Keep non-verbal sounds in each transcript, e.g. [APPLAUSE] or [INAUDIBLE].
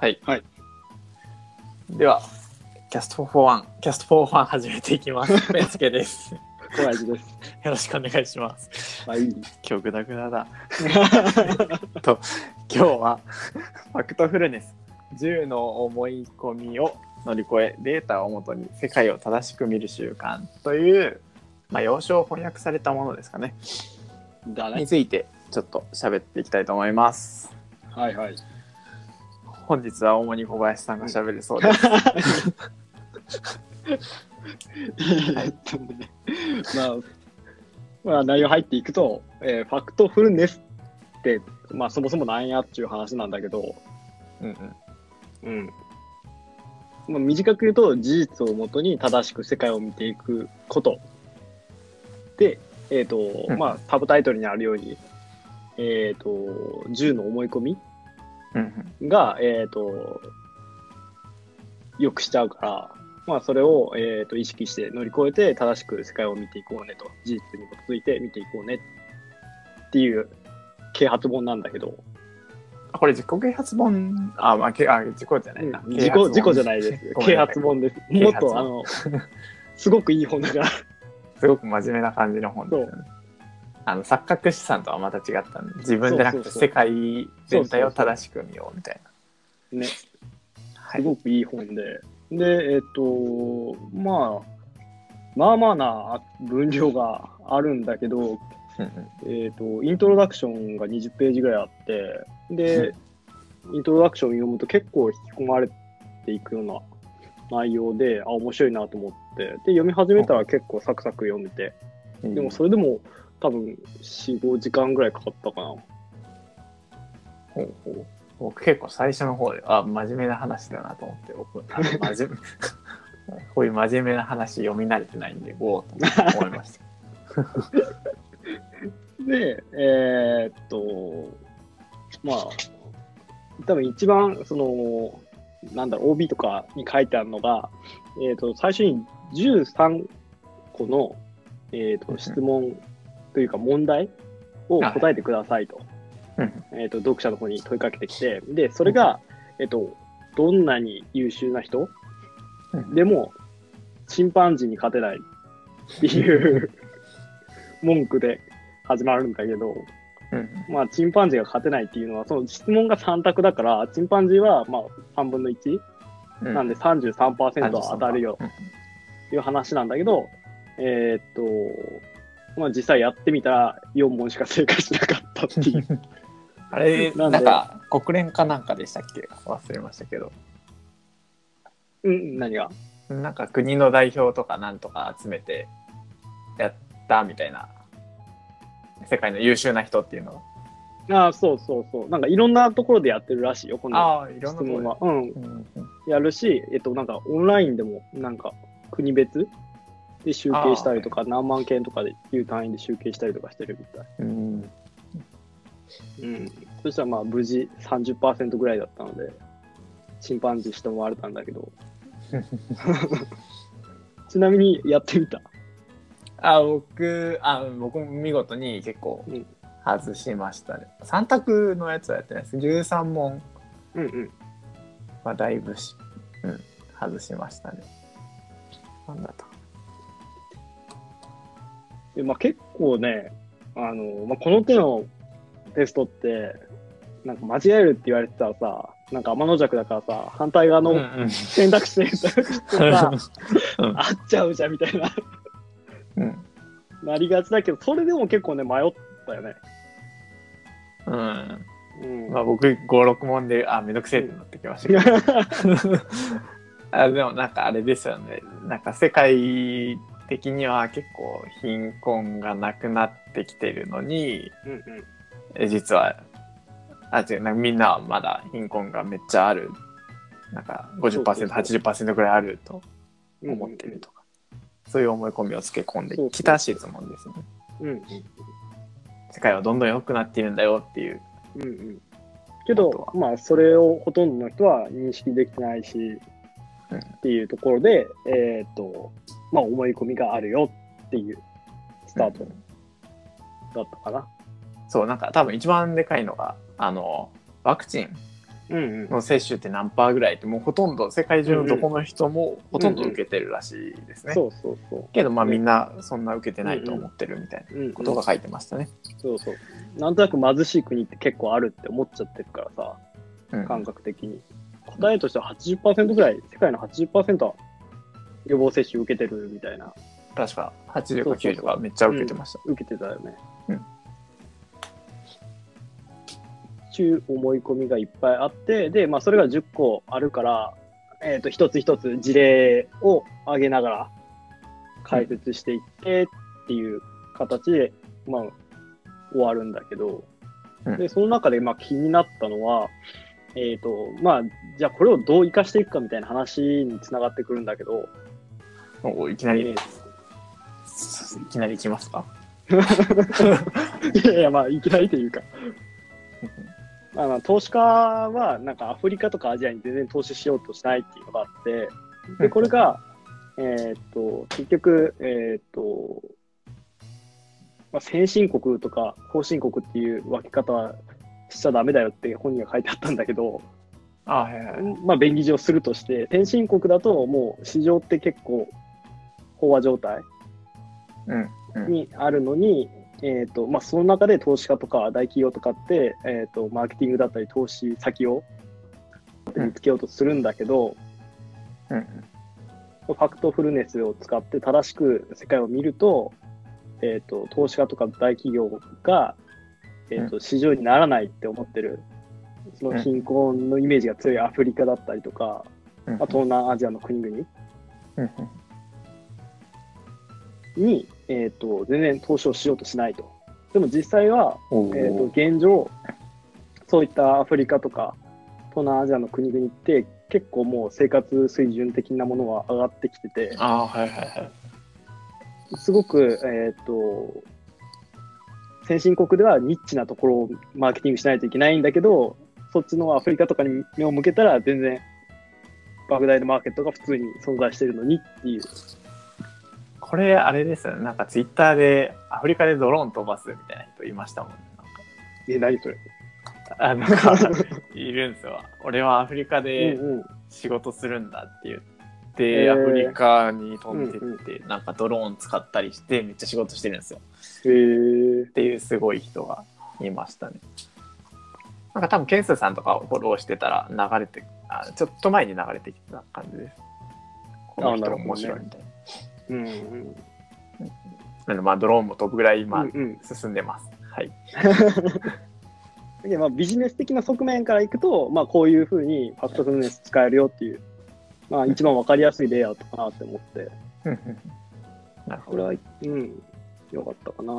はい。はいでは、キャスト4-1、キャスト4-1始めていきます。[LAUGHS] ペンスケです。よ小林です。ろしくお願いします。はい。今日グダグダだ。[LAUGHS] と、今日は、ファクトフルネス、10の思い込みを乗り越え、データをもとに世界を正しく見る習慣という、まあ、要所を翻訳されたものですかね。だね。について、ちょっと喋っていきたいと思います。はいはい。本日は主に小林さんが喋るそうです。[LAUGHS] えっとね、まあ、まあ、内容入っていくと、えーファクトフルネスって、まあ、そもそもなんやっていう話なんだけど、うんうんうん。まあ、短く言うと、事実をもとに正しく世界を見ていくこと。で、えっ、と、うんまあ、サブタイトルにあるように、えっ、と、10の思い込みが、えっ、と、よくしちゃうから、まあ、それを、えー、と意識して乗り越えて、正しく世界を見ていこうねと、事実に基づいて見ていこうねっていう啓発本なんだけど、あこれ自己啓発本？あ、まあ、けあ自己じゃないな。自己自己じゃないです。啓発本です。もっと、あの、すごくいい本だから。[LAUGHS] すごく真面目な感じの本ですよね。あの錯覚資産とはまた違ったんで自分でなくて世界全体を正しく見ようみたいな。ね、はい。すごくいい本で。で、えっ、と、まあ、まあまあな分量があるんだけど、うんうん。えっ、と、イントロダクションが20ページぐらいあって、で、イントロダクション読むと結構引き込まれていくような内容で、あ、面白いなと思って、で、読み始めたら結構サクサク読めて、でもそれでも多分4、5時間ぐらいかかったかな。ほうほう僕結構最初の方であ真面目な話だなと思って僕真面目 [LAUGHS] こういう真面目な話読み慣れてないんでおおと思いました。[LAUGHS] で、えーっと、まあ、多分一番、その、なんだろう、OB とかに書いてあるのが、えーっと、最初に13個の、えーっと、質問というか問題を答えてくださいと、うん。えーっと、読者の方に問いかけてきて、で、それが、えーっと、どんなに優秀な人うん。でも、チンパンジーに勝てないっていう文句で始まるんだけど、うん。まあ、チンパンジーが勝てないっていうのは、その質問が3択だから、チンパンジーはまあ3分の1、うん。なんで33%は当たるようん。っていう話なんだけど、えーっと、まあ実際やってみたら4問しか正解しなかったっていう。[LAUGHS] あれなで。なんんか国連かなんかでしたっけ？忘れましたけど。うん、何が？なんか国の代表とかなんとか集めてやったみたいな。世界の優秀な人っていうのああ、そうそうそう。なんかいろんなところでやってるらしいよ、この質問は。うん、うんうん。やるし、えっと、なんかオンラインでも、なんか国別で集計したりとか、何万件とかでいう単位で集計したりとかしてるみたい。うんうん。そしたらまあ無事30%ぐらいだったので、チンパンジーしてもられたんだけど。[LAUGHS] ちなみにやってみた。あ僕あ僕も見事に結構うん外しましたね、3択のやつはやってないです13問うんうん。はだいぶし、うん、外しましたねなんだったかでまあ、結構ね、あのまあ、この手のテストって、なんか間違えるって言われてたらさ、なんか天の弱だからさ、反対側の選択肢でさ、うん。合っちゃうじゃんみたいな、うん。なりがちだけど、それでも結構ね、迷ったよね。うん。うん。まあ僕56問であめんどくせえってなってきましたけど。[LAUGHS] あでもなんかあれですよね。なんか世界的には結構貧困がなくなってきてるのにうんうん。え実はあ違うなんかみんなはまだ貧困がめっちゃある。なんかそうそうそう。50%80% ぐらいあるとうん思ってるとか、そういう思い込みをつけ込んできた質問ですね。うんうん。世界はどんどん良くなっているんだよっていう。うんうん。けどまあ、それをほとんどの人は認識できてないし、うん。っていうところで、えっ、と、まあ、思い込みがあるよっていうスタートだったかな。そうなんか多分一番でかいのがあのワクチン。の接種って何パーぐらいってもうほとんど世界中のどこの人もほとんど受けてるらしいですね。そうそうそう。けどまあみんなそんな受けてないと思ってるみたいなことが書いてましたね。そうそう。なんとなく貧しい国って結構あるって思っちゃってるからさ、うん感覚的に。答えとしては80%ぐらい、世界の80%は予防接種受けてるみたいな、確か80か90とかめっちゃ受けてました。受けてたよね。うんちゅう思い込みがいっぱいあって、で、まあ、それが10個あるから、えっ、と、一つ一つ事例を挙げながら解説していってっていう形で、まあ、終わるんだけど、うんで、その中で、まあ、気になったのは、えっ、と、まあ、じゃあこれをどう活かしていくかみたいな話につながってくるんだけど、おいきなり、えいきなりいきますか？ー [LAUGHS] いやいや、まあ、いきなりというか、まあまあ、投資家は、なんかアフリカとかアジアに全然投資しようとしないっていうのがあって、で、これが、えーっと、結局、えーっと、まあ、先進国とか後進国っていう分け方はしちゃダメだよって本には書いてあったんだけど、あはいはい。まあ、便宜上するとして、先進国だともう市場って結構飽和状態。にあるのに、えーとまあ、その中で投資家とか大企業とかって、えー、とマーケティングだったり投資先を見つけようとするんだけど、うん。ファクトフルネスを使って正しく世界を見ると,、えー、と投資家とか大企業が、えー、と市場にならないって思ってるその貧困のイメージが強いアフリカだったりとか、うん。まあ、東南アジアの国々うん。に、えー、と全然投資をしようとしないと。でも実際はおえー、とー現状、そういったアフリカとか東南アジアの国々って結構もう生活水準的なものは上がってきてて、あーはいはいはい。すごく、えー、と先進国ではニッチなところをマーケティングしないといけないんだけど、そっちのアフリカとかに目を向けたら全然莫大なマーケットが普通に存在してるのにっていう。これあれですよね。なんかツイッターでアフリカでドローン飛ばすみたいな人いましたもんね。なんかえ、何それ？あなんかいるんですよ。俺はアフリカでうんうん仕事するんだって言って、へーアフリカに飛んでうんって、なんかドローン使ったりしてめっちゃ仕事してるんですよ。へーっていうすごい人がいましたね。なんか多分ケンスーさんとかをフォローしてたら流れてあちょっと前に流れてきてた感じです。この人面白いみたいな。うんうんなのでまあドローンも飛ぶぐらい今うんうん進んでます。はい。でまあ、ビジネス的な側面からいくと、まあ、こういうふうにファクトフルネス使えるよっていう、まあ、一番わかりやすいレイアウトかなって思って、なるほど。これは、うん、よかったかな。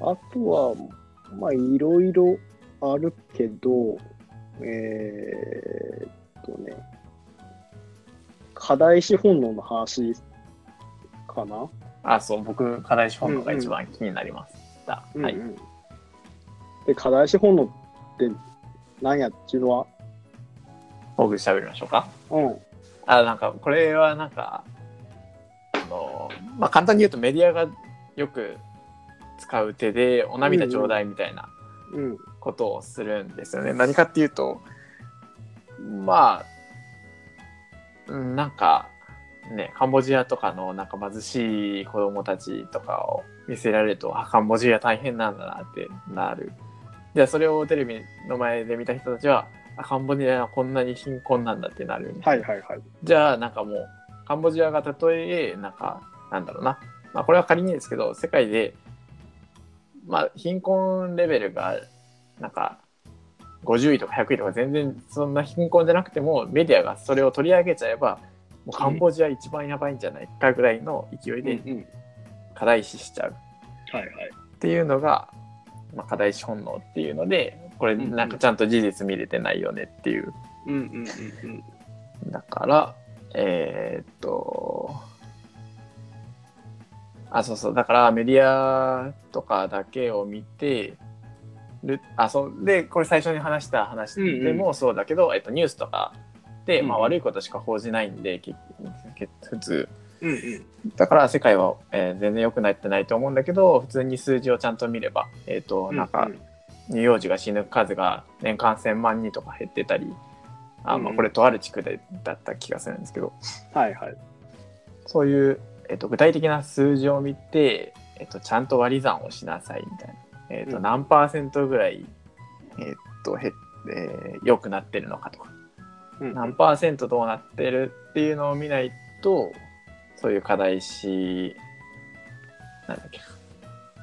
あとは、まあ、いろいろあるけど、えーっとね、課題資本論の話かな？あ、そう、僕、課題資本のが一番気になりました。はい。うんうんで、課題資本論って何やっていうのは、僕喋りましょうか。うん、あ、なんか、これはなんか、あの、まあ、簡単に言うとメディアがよく使う手で、お涙ちょうだいみたいなうん、ことをするんですよね。何かっていうと、まあ、うんなんか、ね、カンボジアとかのなんか貧しい子供たちとかを見せられると、あ、カンボジア大変なんだなってなる。じゃあそれをテレビの前で見た人たちは、あカンボジアはこんなに貧困なんだってなるみたいなはいはいはい。じゃあなんかもうカンボジアがたとえなんかなんだろうな、まあ、これは仮にですけど世界でまあ貧困レベルがなんか50位とか100位とか全然そんな貧困じゃなくてもメディアがそれを取り上げちゃえばもうカンボジア一番やばいんじゃないかぐらいの勢いで課題視しちゃうはいはい。っていうのが、まあ、課題視本能っていうのでこれなんかちゃんと事実見れてないよねっていううんうんうんうん。だから、えーっと、あ、そうそう、だからメディアとかだけを見てる、あ、そう、で、これ最初に話した話でもそうだけど、えっと、ニュースとかで、まあ、うん。悪いことしか報じないんで、普通。うんうん。だから世界は、えー全然良くなってないと思うんだけど、普通に数字をちゃんと見れば、えーっと、なんか、乳幼児が死ぬ数が年間1000万人とか減ってたりあ、まあ、うん。これとある地区でだった気がするんですけど、はいはい。そういう、えっと、具体的な数字を見て、えっと、ちゃんと割り算をしなさいみたいな、えっとうん。何パーセントぐらい、えっとへえー良くなってるのかと。かうん。何パーセントどうなってるっていうのを見ないとそういう課題視なんだっけ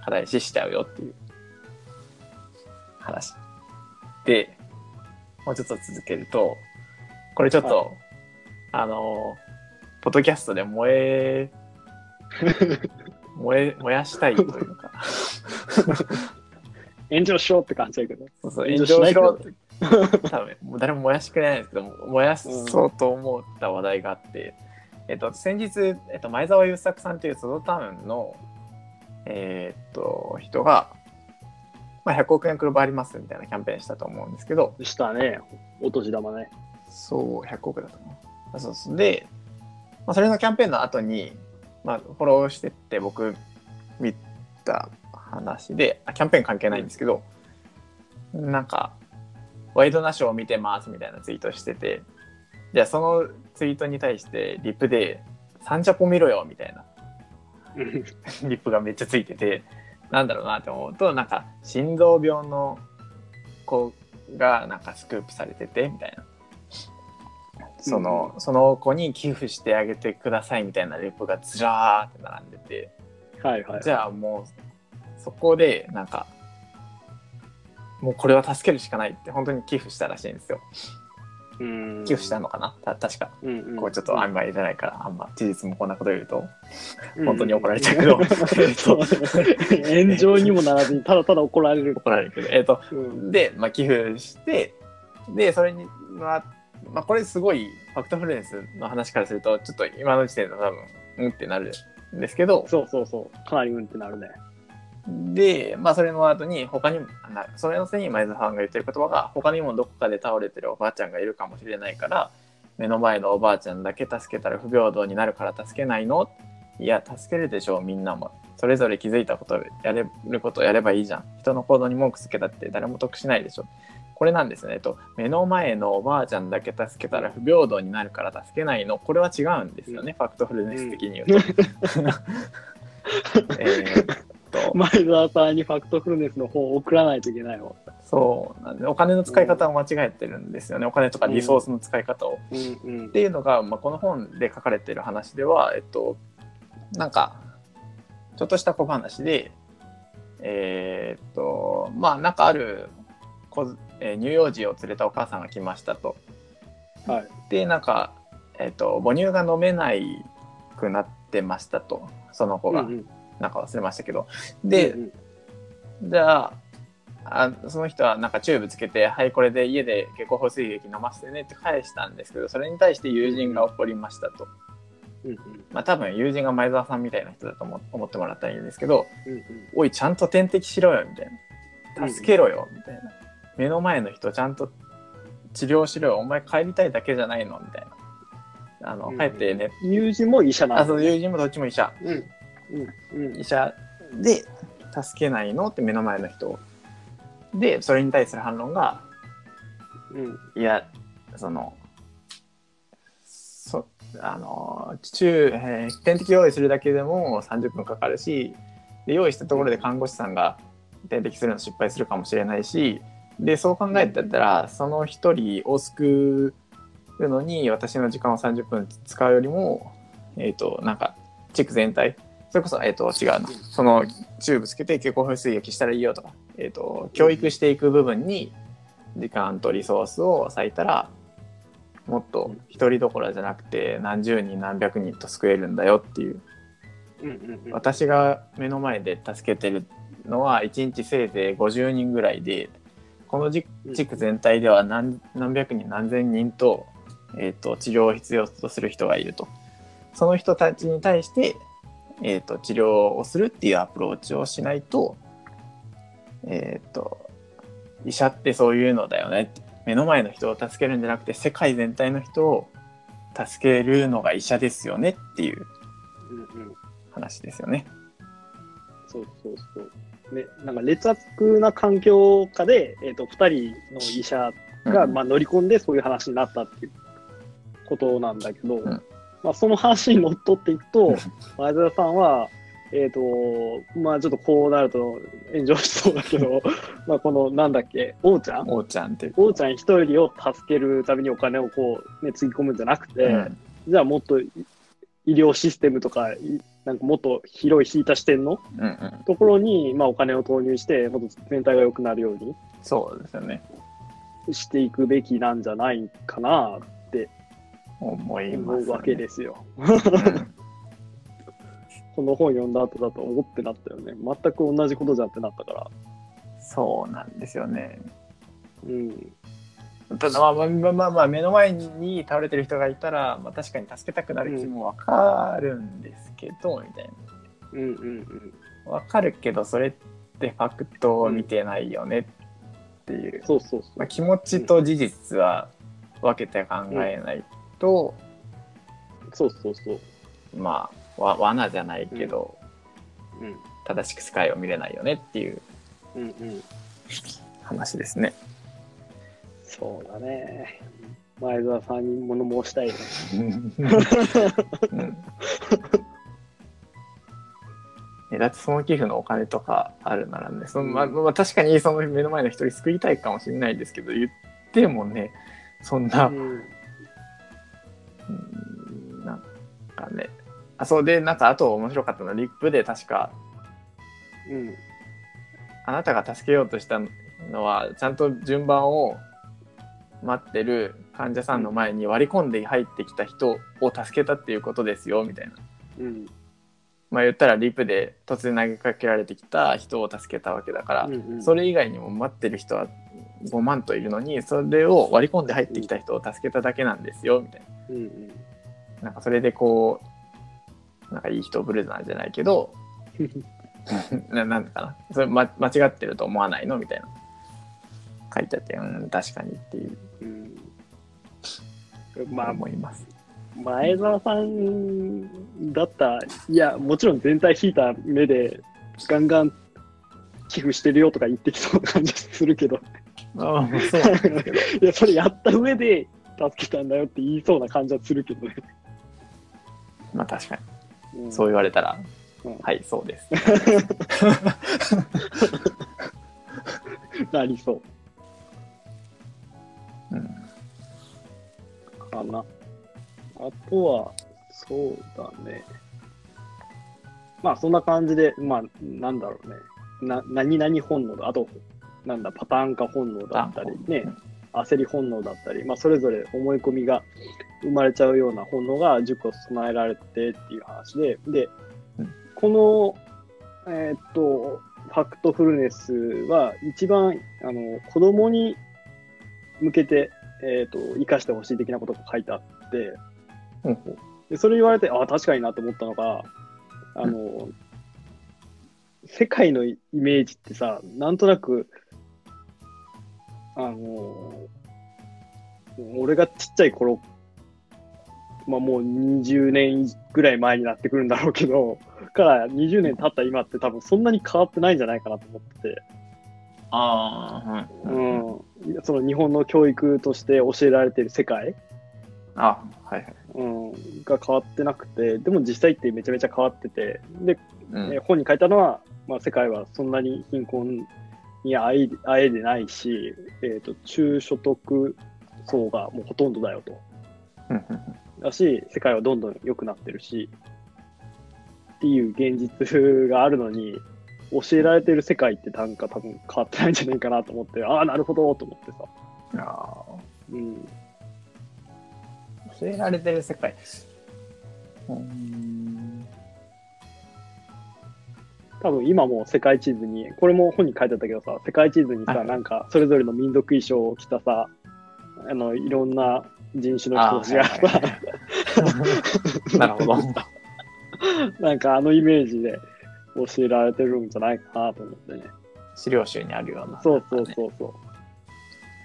課題視しちゃうよっていう話。でもうちょっと続けるとこれちょっと、あのポッドキャストで燃え [LAUGHS] 燃え燃やしたいというか [LAUGHS] [LAUGHS] 炎上しようって感じだけど。そうそう炎炎上しろって [LAUGHS] 多分もう誰も燃やしてくれないんですけど燃やそうと思った話題があって、えっと、先日、えっと、前澤友作さんというソドタウンの、えーっと人が、まあ、100億円配りますみたいなキャンペーンしたと思うんですけどしたね。お年玉ね。そう100億だったかなそうそうで、まあ、それのキャンペーンの後に、まあ、フォローしてって僕見た話であキャンペーン関係ないんですけど、なんかワイドナショーを見てますみたいなツイートしててじゃあそのツイートに対してリップで「サンジャポ見ろよ」みたいなうん。リップがめっちゃついててなんだろうなって思うとなんか心臓病の子がなんかスクープされててみたいな。その,、その子に寄付してあげてくださいみたいなリップがずらーって並んでてはいはい。じゃあもうそこでなんかもうこれは助けるしかないって本当に寄付したらしいんですよ。うん。寄付したのかな？た確か。うんうん。こうちょっと曖昧じゃないからあんま事実もこんなこと言うとうん。本当に怒られちゃうけど、えっと炎上にもならずにただただ怒られる。怒られるけど。えっ、とうん。で、まあ、寄付してでそれにまあ、まあ、これすごいファクトフルネスの話からするとちょっと今の時点で多分うんってなるんですけど。そうそうそう。かなりうんってなるね。で、まあ、それの後に他にもなそれのせいに前澤さんが言ってる言葉が他にもどこかで倒れてるおばあちゃんがいるかもしれないから目の前のおばあちゃんだけ助けたら不平等になるから助けないの？いや助けるでしょうみんなも。それぞれ気づいたことをやれることをやればいいじゃん。人の行動に文句つけたって誰も得しないでしょ。これなんですね、えっと、目の前のおばあちゃんだけ助けたら不平等になるから助けないの？これは違うんですよね、ファクトフルネス的に言うと。[LAUGHS] えーっと。[LAUGHS] 前澤さんにファクトフルネスの方を送らないといけないわ。そうなんでお金の使い方を間違えてるんですよね、お金とかリソースの使い方を。うんうんっていうのが、まあ、この本で書かれてる話では、えっと、なんかちょっとした小話でえーっとまあなんかある子、えー乳幼児を連れたお母さんが来ましたと。はい。でなんか、えっと母乳が飲めないくなってましたと。その子が、うんうんなんか忘れましたけど。で、うん。じゃああその人はなんかチューブつけて「はいこれで家で経口補水液飲ませてね」って返したんですけどそれに対して友人が怒りましたと。うんうん。まあ多分友人が前澤さんみたいな人だと思思ってもらったらいいんですけどうんうん「おいちゃんと点滴しろよ」みたいな「助けろよ」みたいな「目の前の人ちゃんと治療しろよお前帰りたいだけじゃないの」みたいな。あのうん帰ってね、友人も医者なんだあそう友人もどっちも医者。うんうんうん医者で助けないの？って目の前の人。をでそれに対する反論がうん。いやそのそあの中、えー点滴用意するだけでも30分かかるしで用意したところで看護師さんが点滴するの失敗するかもしれないしでそう考えてたらその一人を救うのに私の時間を30分使うよりもえっ、となんか地区全体それこそ、えー、と違うな。そのチューブつけて経口補水液したらいいよとか、えー、と教育していく部分に時間とリソースを割いたらもっと一人どころじゃなくて何十人何百人と救えるんだよっていう。うんうんうん。私が目の前で助けてるのは1日せいぜい50人ぐらいでこの地地区全体では何何百人何千人と,、えー、と治療を必要とする人がいると。その人たちに対して、えー、と治療をするっていうアプローチをしないと,、えー、と医者ってそういうのだよねって目の前の人を助けるんじゃなくて世界全体の人を助けるのが医者ですよねっていううんうん話ですよね。そうそうそう。ね、なんか劣悪な環境下で、えっ、と、二人の医者が、うんまあ、乗り込んでそういう話になったっていうことなんだけど、んまあ、その話にのっとっていくと、前澤さんは、えっ、と、まあちょっとこうなると炎上しそうだけど、[LAUGHS] まあこのなんだっけ、王ちゃん？王ちゃんっていう。王ちゃん一人を助けるためにお金をこう、ね、つぎ込むんじゃなくて、うん。じゃあもっとい医療システムとか、いなんかもっと広い引いた視点のところに、まあ、お金を投入して、もっと全体が良くなるようにそうですよね。していくべきなんじゃないかな思います、思うわけですよ。うんこの本読んだ後だと思ってなったよね。全く同じことじゃんってなったから。そうなんですよねうん。ただまあまあまあまあまあ目の前に倒れてる人がいたら、まあ、確かに助けたくなる気もわかるんですけど、みたいうんうんうん。かるけどそれってファクトを見てないよねっていう、そうそうそまあ、気持ちと事実は分けて考えないと、う。そうそうそう。まあわ罠じゃないけど、うん。正しく世界を見れないよねっていううんうん。話ですね。そうだね。前澤さんに物申したいね。うんえだってその寄付のお金とかあるならねその、まあまあ、確かにその目の前の人に救いたいかもしれないですけど言ってもねそんな、かねあそうでなんかあと面白かったのはリップで確かうん。あなたが助けようとしたのはちゃんと順番を待ってる患者さんの前に割り込んで入ってきた人を助けたっていうことですよみたいな。うん。まあ言ったらリプで突然投げかけられてきた人を助けたわけだから、うんうんそれ以外にも待ってる人は5万といるのにそれを割り込んで入ってきた人を助けただけなんですよみたいうんうん。ななんかそれでこうなんかいい人ぶるなんじゃないけど [LAUGHS] ななんかな。それ、ま、間違ってると思わないの？みたいな。書いてあってうん確かにっていう。うん。まあ、思います。前澤さんだったら、いや、もちろん全体引いた目で、ガンガン寄付してるよとか言ってきそうな感じするけど、ああそうい [LAUGHS] や、それやった上で助けたんだよって言いそうな感じはするけどね。まあ確かうんにそう言われたら、うんはいそうです。[LAUGHS] なりそううんかな。あとは、そうだね。まあ、そんな感じで、まあ、なんだろうね。な、何々本能だ。あと、なんだ、パターン化本能だったり、ね、焦り本能だったり、まあ、それぞれ思い込みが生まれちゃうような本能が10個備えられてっていう話で、でうん、この、えーっと、ファクトフルネスは一番、あの、子供に向けて、えーっと、生かしてほしい的なことが書いてあって、うん。でそれ言われて、ああ、確かになと思ったのが、あの、世界のイメージってさ、なんとなく、あの、俺がちっちゃい頃、まあもう20年ぐらい前になってくるんだろうけど、[LAUGHS] から20年経った今って多分そんなに変わってないんじゃないかなと思ってて、ああ、うん。うん、その日本の教育として教えられてる世界、あはいはい。うん、が変わってなくて、でも実際ってめちゃめちゃ変わってて、で、うん。えー本に書いたのは、まあ、世界はそんなに貧困にあえあえでないし、えー、と中所得層がもうほとんどだよと。だし、世界はどんどん良くなってるし、っていう現実があるのに、教えられてる世界ってなんか多分変わってないんじゃないかなと思って、ああ、なるほどと思ってさ。うんあうん。ー教えられてる世界。うん。多分今もう世界地図に、これも本に書いてあったけどさ、世界地図にさ、はいなんかそれぞれの民族衣装を着たさ、あの、いろんな人種の人たちがさ、[LAUGHS] なるほど。なんかあのイメージで教えられてるんじゃないかなと思ってね。資料集にあるような。そうそうそうそ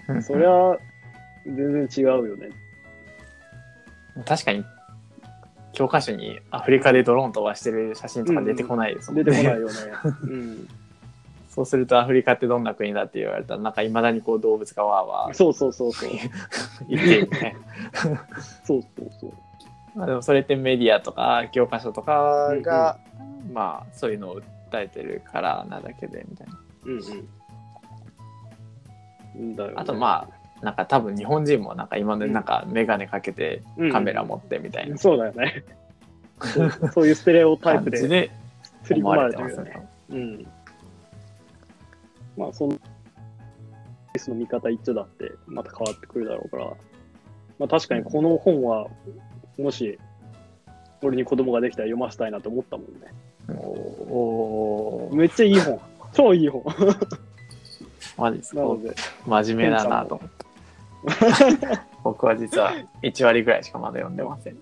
う。うんそりゃ、全然違うよね。確かに教科書にアフリカでドローン飛ばしてる写真とか出てこないですもんね。出てこないよね。うん。そうするとアフリカってどんな国だって言われたらなんかいまだにこう動物がわーわーそうそうそうそう。言ってるね。そうそうそう。まあでもそれってメディアとか教科書とかが、まあそういうのを訴えてるからなだけでみたいな。うんうん。だよねあとまあなんか多分日本人もなんか今までなんか眼鏡かけてうんカメラ持ってみたいなそうだよね。[LAUGHS] そういうステレオタイプで感じで刷り込まれてるよねね。。うん。まあ、その、の見方一丁だってまた変わってくるだろうから、まあ確かにこの本は、もし、俺に子供ができたら読ませたいなと思ったもんね。おおーめっちゃいい本。超いい本。[LAUGHS] マジですか？真面目だなと思って。[LAUGHS] 僕は実は1割ぐらいしかまだ読んでません。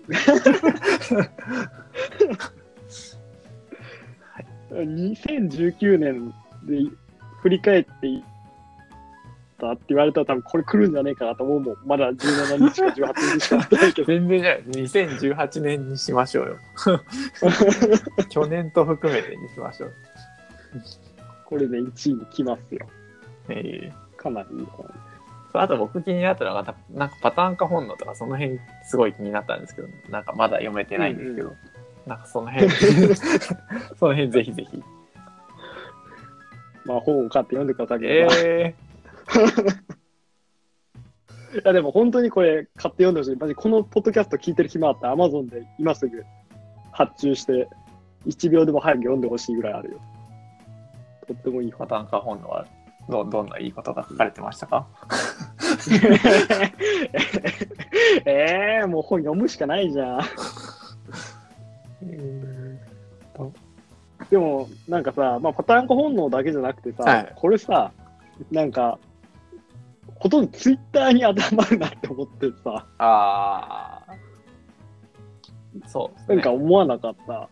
2019年で振り返っていったって言われたら多分これ来るんじゃねえかなと思うもん。まだ17日か18日しかないけど。全然じゃない。2018年にしましょうよ。[LAUGHS] 去年と含めてにしましょう。これで1位に来ますよ。えかなりいい本。ーあと僕気になったのが、なんかパターン化本能とかその辺すごい気になったんですけど、なんかまだ読めてないんですけど、うんなんかその辺、その辺ぜひぜひ。[LAUGHS] まあ本を買って読んでくださいえ [LAUGHS] いやでも本当にこれ買って読んでほしい。マジこのポッドキャスト聞いてる暇あったら Amazon で今すぐ発注して1秒でも早く読んでほしいぐらいあるよ。とってもいいパ。ターン化本能はどどんないいことが書かれてましたか？[LAUGHS] えー、もう本読むしかないじゃん。でも、なんかさ、まあ、パターン化本能だけじゃなくてさ、はいこれさ、なんか、ほとんどツイッターに当てはまるなって思ってさ、ああ。そうね。なんか思わなかった。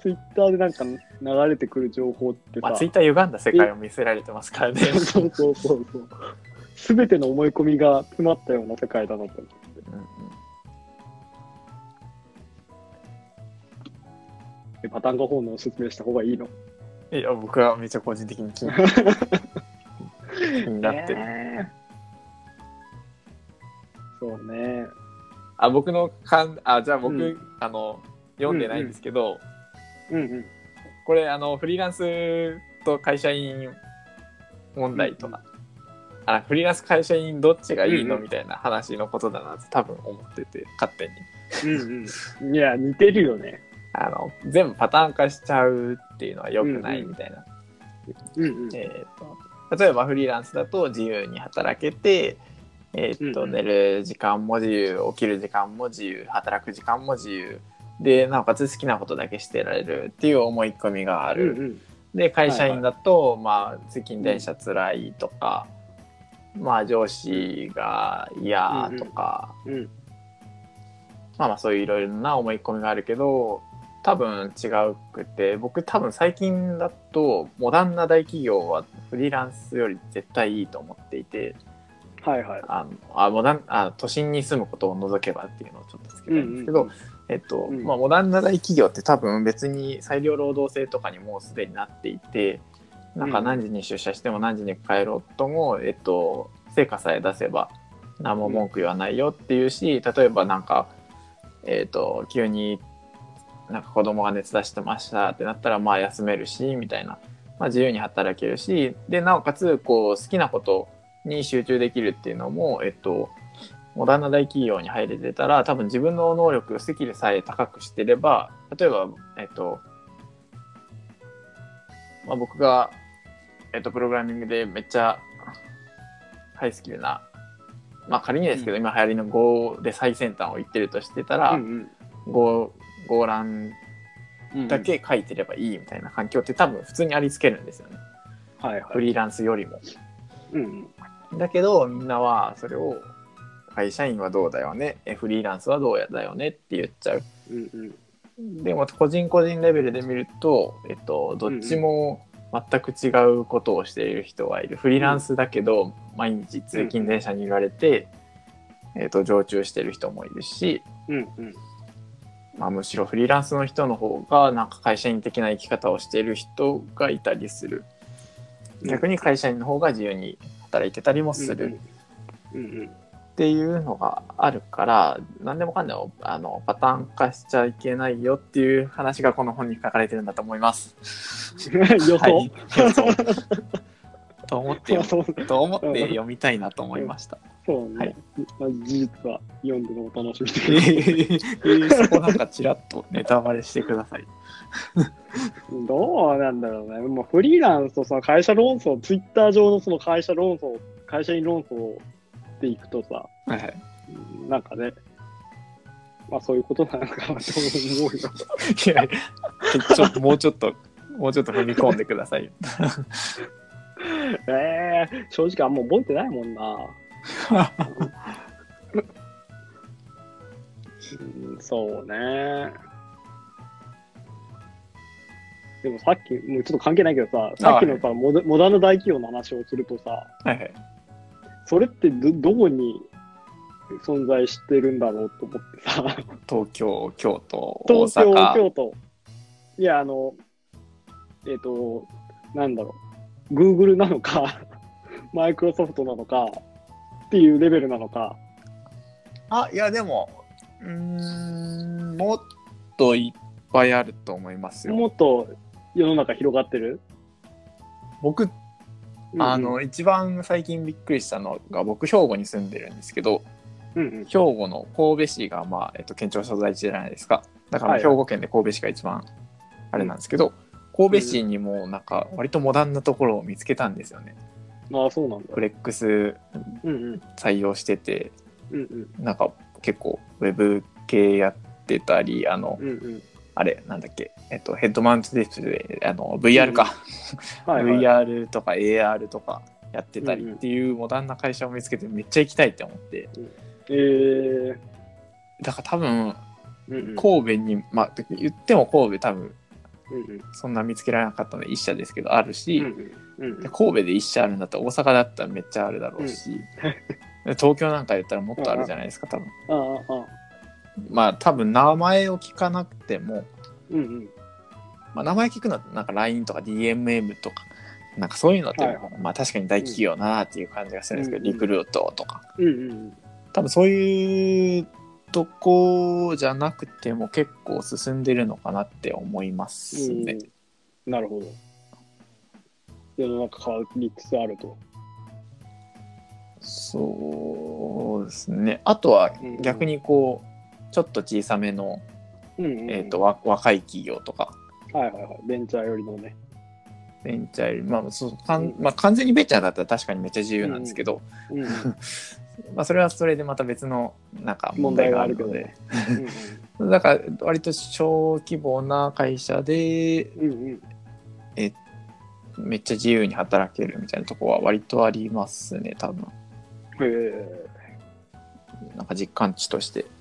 ツイッターでなんか流れてくる情報ってさ、まあ、ツイッター歪んだ世界を見せられてますからね。[LAUGHS] そうそうそうそう。すべての思い込みが詰まったような世界だなと思って。うんうんでパターン化本能を説明した方がいいの？いや、僕はめっちゃ個人的に気に [LAUGHS] 気になってる。えーそうね。あ、僕のかん、あ、じゃあ僕、うんあの、読んでないんですけど、うんうん。これ、あの、フリーランスと会社員問題とか、あ、フリーランス会社員どっちがいいの、うんうんみたいな話のことだなって多分思ってて、勝手に。うんうん。いや、似てるよね。あの、全部パターン化しちゃうっていうのは良くないみたいな。うんうん。えー、と例えばフリーランスだと自由に働けて、えーとうんうん寝る時間も自由起きる時間も自由働く時間も自由でなおかつ好きなことだけしてられるっていう思い込みがある、うんうん。で会社員だと、まあ通勤電車つらいとか、まあ上司が嫌とか、うん。まあまあそういういろいろな思い込みがあるけど多分違うくて僕多分最近だとモダンな大企業はフリーランスより絶対いいと思っていてはいはい。あのあモダンあ都心に住むことを除けばっていうのをちょっとつけたいんですけど、えっとうん。まあ、モダンな大企業って多分別に裁量労働制とかにもうすでになっていてなんか何時に出社しても何時に帰ろうとも、えっと、成果さえ出せば何も文句言わないよっていうし例えばなんか、えっと、急になんか子供が熱出してましたってなったらまあ休めるしみたいな、まあ、自由に働けるし。でなおかつこう好きなことに集中できるっていうのも、えっと、モダンな大企業に入れてたら多分自分の能力スキルさえ高くしてれば例えば、えっとまあ、僕が、えっと、プログラミングでめっちゃハイスキルな、まあ、仮にですけど、今流行りの Go で最先端を言ってるとしてたら、うんうん。Go, Go ランうんだけ書いてればいいみたいな環境って多分普通にありつけるんですよね。はいはい。フリーランスよりも。うんだけどみんなはそれを会社員はどうだよね？えフリーランスはどうやだよねって言っちゃう。うんうん。でも個人個人レベルで見ると、えっと、どっちも全く違うことをしている人がいる。フリーランスだけど毎日通勤電車に揺られて、えっと、常駐してる人もいるし、うんうん。まあ、むしろフリーランスの人の方がなんか会社員的な生き方をしている人がいたりする。逆に会社員の方が自由に働いてたりもする。っていうのがあるから何でもかんでもあのパターン化しちゃいけないよっていう話がこの本に書かれてるんだと思います。[LAUGHS] 予想、はい、[LAUGHS] と思って [LAUGHS] と思って読みたいなと思いました。そうね、はいまあ、事実は読んでのお楽しみえでーそこなんかちらっとネタバレしてください。[LAUGHS] どうなんだろうね。もうフリーランスとその会社論争、ツイッター上のその会社論争、会社員論争でいくとさ、はいはい、なんかね、まあそういうことなのかなと思うよ。[LAUGHS] いやちょっともうちょっともうちょっと踏み込んでくださいよ。[LAUGHS] ええ正直あんま覚えてないもんな。うんそうね。でもさっき、もうちょっと関係ないけどさ、さっきのさ、モダモダンな大企業の話をするとさ、はいはい、それってどどこに存在してるんだろうと思ってさ、東京京都大東京、阪。京都。いや、あの、えっ、と、なんだろう、Google なのか、[LAUGHS] マイクロソフトなのかっていうレベルなのか、あいやでもうーんもっといっぱいあると思いますよ。もっと世の中広がってる、僕うんあの、一番最近びっくりしたのが僕兵庫に住んでるんですけどうんうん、兵庫の神戸市が、まあえっと、県庁所在地じゃないですか。だからはい兵庫県で神戸市が一番あれなんですけど、神戸市にもなんか割とモダンなところを見つけたんですよね。ああ、そうなんだ。フ。レックス採用しててうんうん。なんか結構ウェブ系やってたりあのうんうん。あれなんだっけ、えっと、ヘッドマウントディスプレイあの VR か、はい、はい。VR とか AR とかやってたりっていうモダンな会社を見つけてめっちゃ行きたいって思って。えー、だから多分うんうん。神戸にまあ言っても神戸多分そんな見つけられなかったので一社ですけどあるし、うんうん。うんで神戸で一社あるんだったら大阪だったらめっちゃあるだろうし、で東京なんか言ったらもっとあるじゃないですか多分。ああ、ああ。まあ多分名前を聞かなくても、うんうん。まあ、名前聞くのってなんか LINE とか DMM とかなんかそういうのって、はいはいまあ確かに大企業だなっていう感じがするんですけど、うんうんリクルートとかうんうん。多分そういうとこじゃなくても結構進んでるのかなって思いますね。うん、なるほど。世の中変わりつつあると。そうですね。あとは逆にこうちょっと小さめの、うんうん、えー、とわ若い企業とか。はいはいはい。ベンチャーよりのね。ベンチャーより、まあそうかんうんまあ、完全にベンチャーだったら確かにめっちゃ自由なんですけど、うんうん、[LAUGHS] まあ、それはそれでまた別のなんか問問題題があるのでうん [LAUGHS] だから割と小規模な会社でうんうん。めっちゃ自由に働けるみたいなとこは割とありますね多分。うん。へえ。なんか実感値として。えー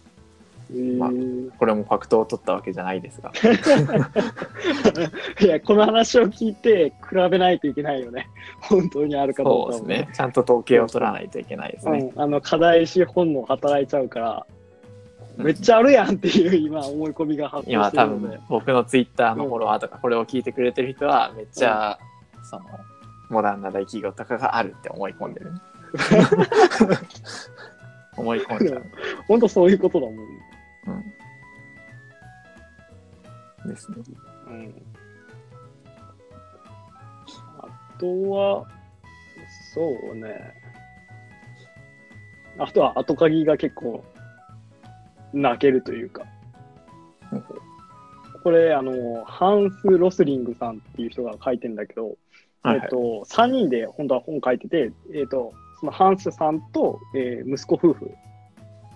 まあこれもファクトを取ったわけじゃないですが。[LAUGHS] いや、この話を聞いて比べないといけないよね。[LAUGHS] 本当にあるかどうかをそうですね。ちゃんと統計を取らないといけないですね、うん、あの課題資本能働いちゃうから、めっちゃあるやんっていう今思い込みが発生今多してるので。分僕のツイッターのフォロワーとかこれを聞いてくれてる人はめっちゃそのモダンな大企業とかがあるって思い込んでる。[LAUGHS] 思い込んじゃう、本当そういうことだもん。うん、ですね。うん、あとは、そうね。あとは後鍵が結構泣けるというか。これ、あの、ハンス・ロスリングさんっていう人が書いてんだけど、はいえっと、3人で本当は本書いてて、えっと、そのハンスさんと、えー息子夫婦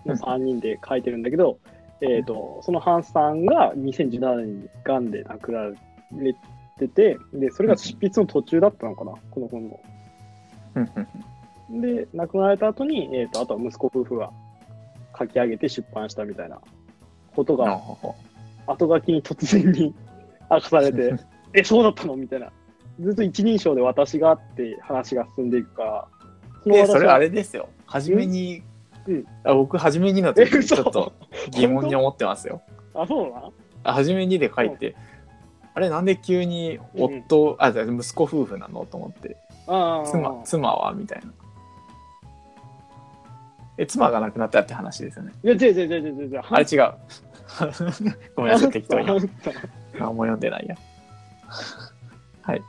の3人で書いてるんだけど、えっと、そのハンスさんが2017年に癌んで亡くなられてて、で、それが執筆の途中だったのかな、この本の。で、亡くなられた後に、えっと、あとは息子夫婦が書き上げて出版したみたいなことが、後書きに突然に [LAUGHS] 明かされて、[LAUGHS] え、そうだったの？みたいな。ずっと一人称で私があって話が進んでいくから、そそれあれですよ初めに、うんあ僕初めにの時えち嘘ょっと疑問に思ってますよ [LAUGHS] あ、そうなあ初めにで書いて、あれなんで急に夫、あじゃあ息子夫婦なのと思ってああ。妻妻はみたいな。え、妻が亡くなったって話ですよね。いや、違う違う違う違う違う。あれ違う。[LAUGHS] ごめんなさい、適当に。何も読んでないや。はい。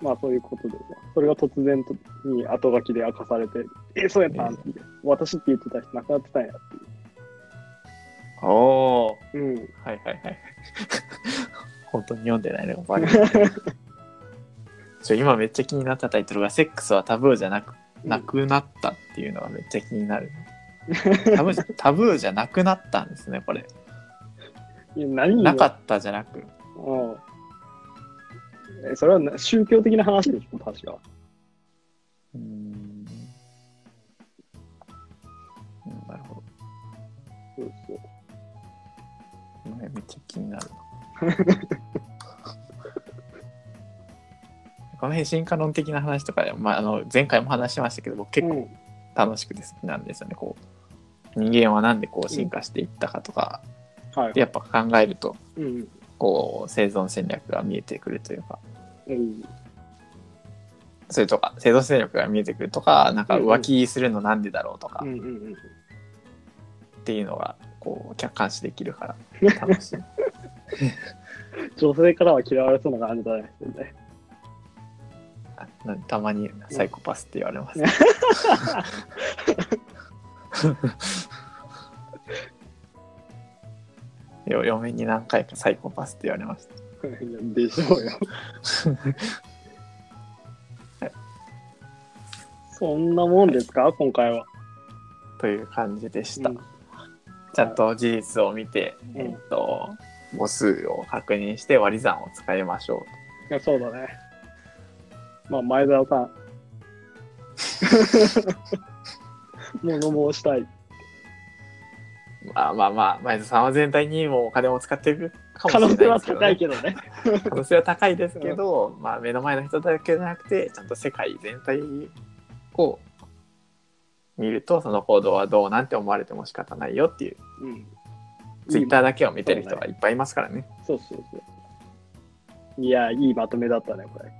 まあそういうことで、それが突然とに後書きで明かされて、え、そうやったんって、私って言ってた人亡くなってたんやっておお。いう。うん。はいはいはい。[LAUGHS] 本当に読んでないのがバレる。ちょ今めっちゃ気になったタイトルが「セックスはタブーじゃなくなくなった」っていうのがめっちゃ気になる。タブーじゃ [LAUGHS] タブーじゃなくなったんですねこれ。いや、何なかったじゃなく。うん。え、それはな宗教的な話でしょ、確か。そうそう。ねめっちゃ気になるな。[LAUGHS] この辺進化論的な話とかで、まあ、あの前回も話しましたけど僕結構楽しくて好きなんですよね。こう人間はなんでこう進化していったかとか、うん、はい。でやっぱ考えるとうん。こう生存戦略が見えてくるというかうん。それとか生存戦略が見えてくるとかなんか浮気するのなんでだろうとかうんうんうん。っていうのがこう客観視できるから [LAUGHS] 楽しい。女性からは嫌われそうな感じだね。ねあなたまにサイコパスって言われます。[LAUGHS] よ嫁に何回かサイコパスって言われました。でしょうよ。[LAUGHS] そんなもんですか？今回は。という感じでした。うんちゃんと事実を見て、うんえっと、母数を確認して割り算を使いましょいやそうだね。まあ、前澤さん。[LAUGHS] 物申したい。う。まあまあまあ、前田さんは全体にもお金を使ってるかもしれ可能性ないですけど、ね。は高いけどね。可能性は高いですけど、まあ目の前の人だけじゃなくてちゃんと世界全体を見るとその行動はどうなんて思われても仕方ないよっていううん。ツイッターだけを見てる人がいっぱいいますからね。そうそうそう。いや、いいまとめだったね、これ。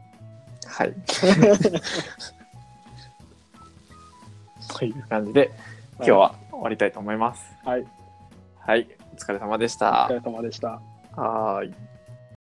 はい。[LAUGHS] という感じで今日は終わりたいと思います。はい。はい、お疲れ様でしおた疲。れ様でした。はーい。